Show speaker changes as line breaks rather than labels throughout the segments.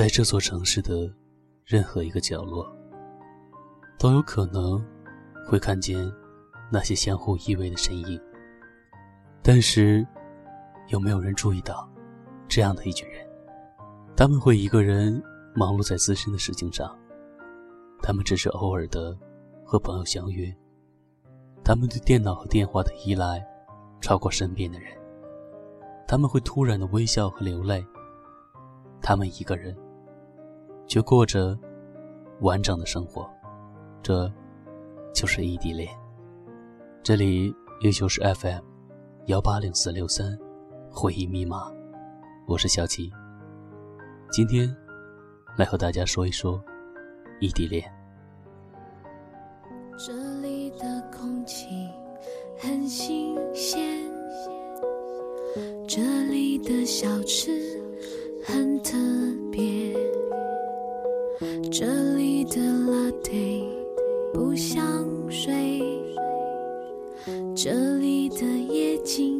在这座城市的任何一个角落，都有可能会看见那些相互依偎的身影。但是，有没有人注意到这样的一群人？他们会一个人忙碌在自身的事情上，他们只是偶尔的和朋友相约，他们对电脑和电话的依赖超过身边的人。他们会突然的微笑和流泪。他们一个人，却过着完整的生活，这就是异地恋。这里依旧是 FM 幺八零四六三回忆密码，我是小七。今天来和大家说一说异地恋。
这里的空气很新鲜，这里的小吃。香水，这里的夜景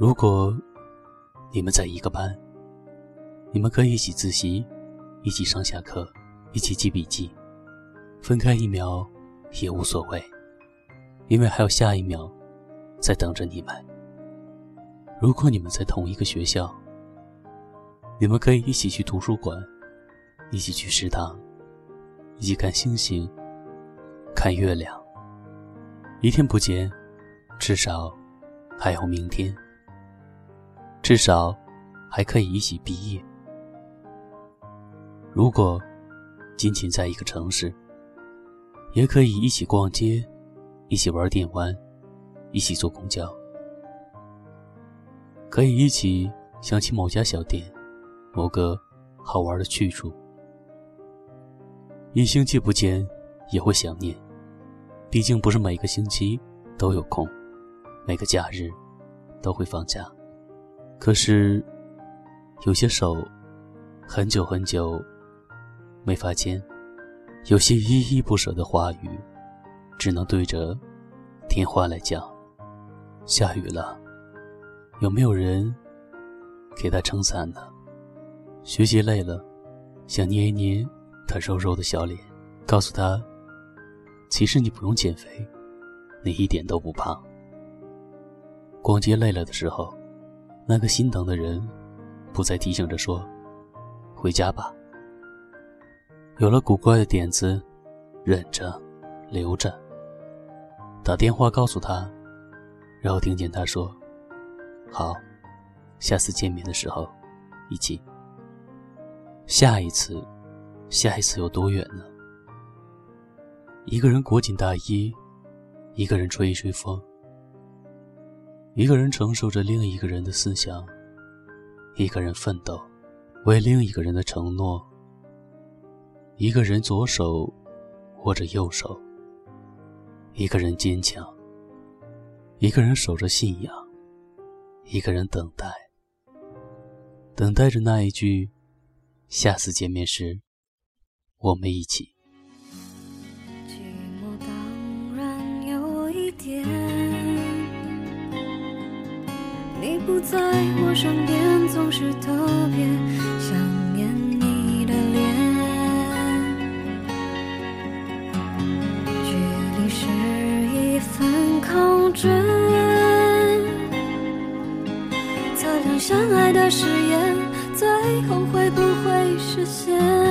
如果你们在一个班，你们可以一起自习，一起上下课，一起记笔记，分开一秒也无所谓，因为还有下一秒在等着你们。如果你们在同一个学校，你们可以一起去图书馆。一起去食堂，一起看星星，看月亮。一天不见，至少还有明天。至少还可以一起毕业。如果仅仅在一个城市，也可以一起逛街，一起玩电玩，一起坐公交，可以一起想起某家小店，某个好玩的去处。一星期不见，也会想念。毕竟不是每个星期都有空，每个假日都会放假。可是，有些手很久很久没法牵，有些依依不舍的话语，只能对着电话来讲。下雨了，有没有人给他撑伞呢？学习累了，想捏一捏。他肉肉的小脸，告诉他：“其实你不用减肥，你一点都不胖。”逛街累了的时候，那个心疼的人，不再提醒着说：“回家吧。”有了古怪的点子，忍着，留着。打电话告诉他，然后听见他说：“好，下次见面的时候，一起。”下一次。下一次有多远呢？一个人裹紧大衣，一个人吹一吹风，一个人承受着另一个人的思想，一个人奋斗，为另一个人的承诺。一个人左手握着右手，一个人坚强，一个人守着信仰，一个人等待，等待着那一句：下次见面时。我们一起。
寂寞当然有一点，不在我身边，总是特别想念你的脸。距离是一份考卷，测量相爱的誓言，最后会不会实现？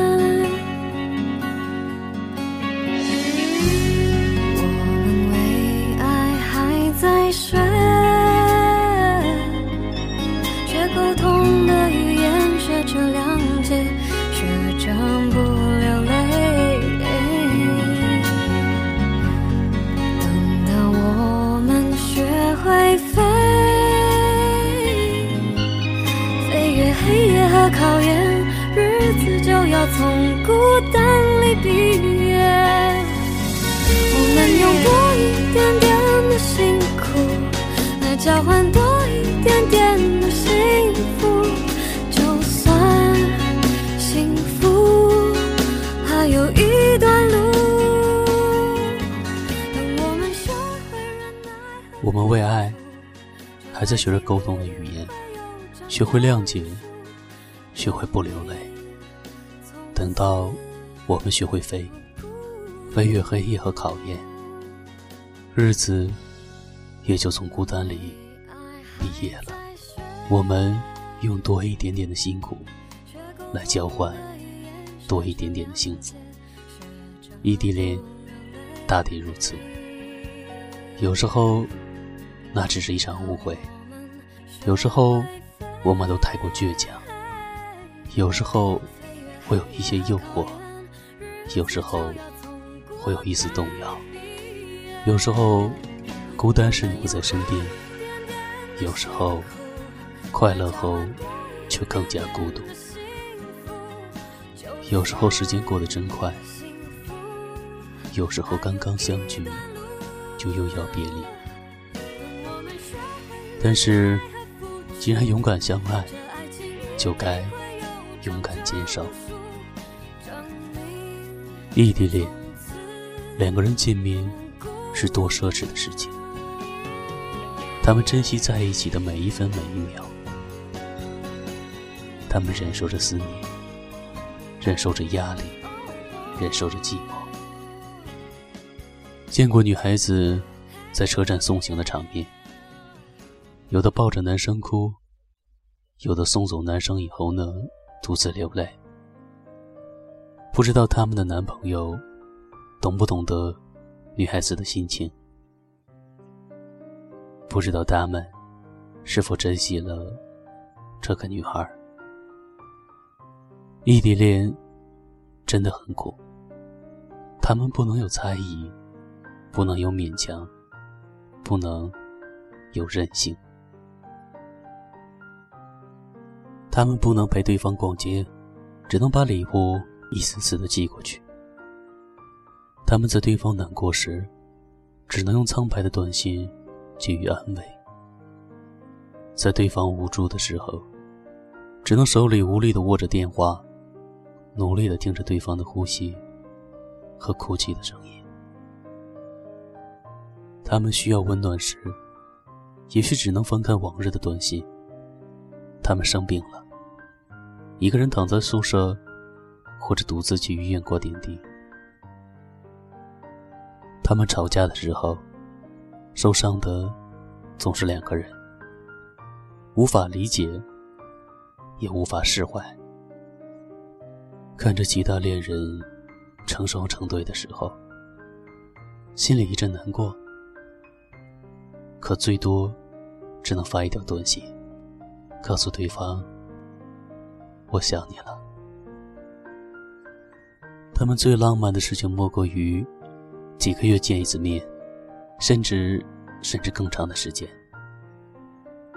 从孤单里毕业。我们用多一点点的辛苦来交换多一点点的幸福，就算幸福还有一段路。等我们学会忍耐
我们为爱还在学着沟通的语言，学会谅解，学会不流泪。等到我们学会飞，飞越黑夜和考验，日子也就从孤单里毕业了。我们用多一点点的辛苦来交换多一点点的幸福。异地恋大抵如此。有时候，那只是一场误会；有时候，我们都太过倔强；有时候，会有一些诱惑；有时候，会有一丝动摇；有时候，孤单时你不在身边；有时候，快乐后却更加孤独；有时候，时间过得真快；有时候，刚刚相聚。就又要别离。但是，既然勇敢相爱，就该勇敢坚守。异地恋，两个人见面是多奢侈的事情。他们珍惜在一起的每一分每一秒，他们忍受着思念，忍受着压力，忍受着寂寞。见过女孩子在车站送行的场面，有的抱着男生哭，有的送走男生以后呢，独自流泪。不知道他们的男朋友懂不懂得女孩子的心情，不知道他们是否珍惜了这个女孩。异地恋真的很苦，他们不能有猜疑。不能有勉强，不能有任性。他们不能陪对方逛街，只能把礼物一次次的寄过去。他们在对方难过时，只能用苍白的短信给予安慰；在对方无助的时候，只能手里无力的握着电话，努力的听着对方的呼吸和哭泣的声音。他们需要温暖时，也许只能翻看往日的短信。他们生病了，一个人躺在宿舍，或者独自去医院挂点滴。他们吵架的时候，受伤的总是两个人，无法理解，也无法释怀。看着其他恋人成双成对的时候，心里一阵难过。可最多，只能发一条短信，告诉对方：“我想你了。”他们最浪漫的事情莫过于几个月见一次面，甚至甚至更长的时间。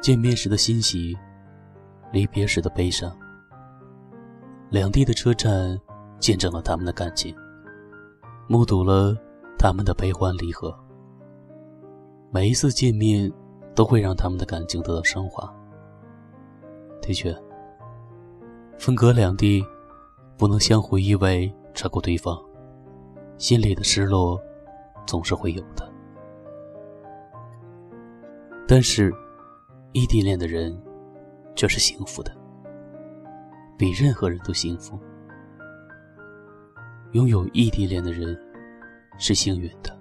见面时的欣喜，离别时的悲伤。两地的车站见证了他们的感情，目睹了他们的悲欢离合。每一次见面，都会让他们的感情得到升华。的确，分隔两地，不能相互依偎照顾对方，心里的失落总是会有的。但是，异地恋的人却是幸福的，比任何人都幸福。拥有异地恋的人是幸运的。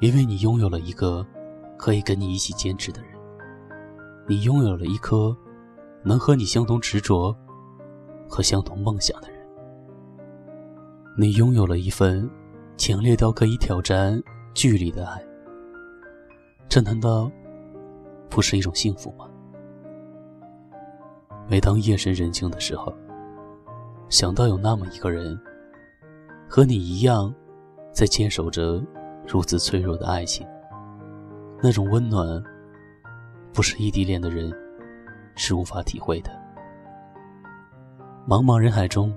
因为你拥有了一个可以跟你一起坚持的人，你拥有了一颗能和你相同执着和相同梦想的人，你拥有了一份强烈到可以挑战距离的爱，这难道不是一种幸福吗？每当夜深人静的时候，想到有那么一个人，和你一样，在坚守着。如此脆弱的爱情，那种温暖，不是异地恋的人是无法体会的。茫茫人海中，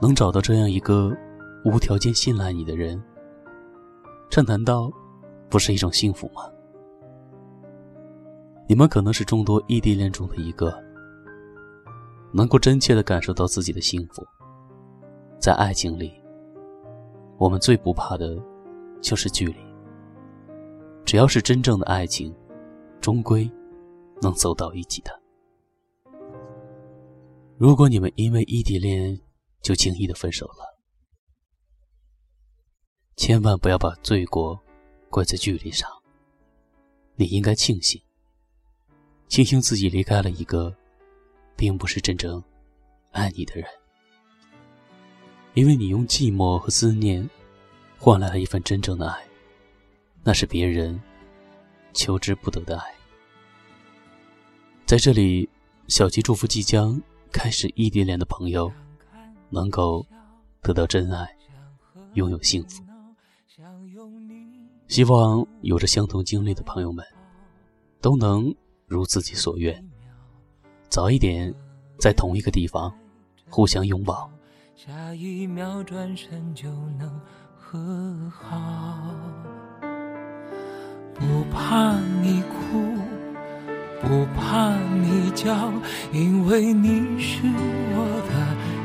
能找到这样一个无条件信赖你的人，这难道不是一种幸福吗？你们可能是众多异地恋中的一个，能够真切的感受到自己的幸福。在爱情里，我们最不怕的，就是距离。只要是真正的爱情，终归能走到一起的。如果你们因为异地恋就轻易的分手了，千万不要把罪过怪在距离上。你应该庆幸。庆幸自己离开了一个，并不是真正爱你的人，因为你用寂寞和思念换来了一份真正的爱，那是别人求之不得的爱。在这里，小吉祝福即将开始异地恋的朋友，能够得到真爱，拥有幸福。希望有着相同经历的朋友们，都能。如自己所愿，早一点在同一个地方互相拥抱。
下一秒转身就能和好，不怕你哭，不怕你叫，因为你是我的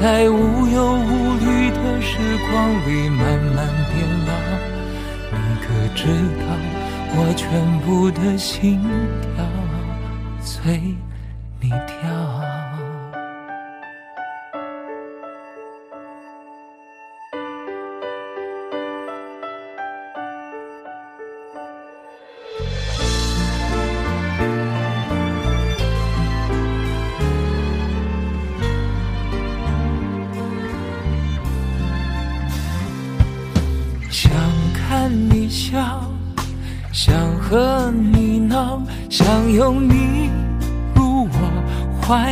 在无忧无虑的时光里慢慢变老。你可知道，我全部的心跳最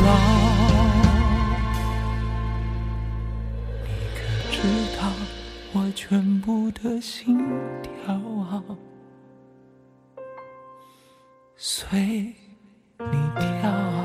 老。我全部的心跳啊，随你跳。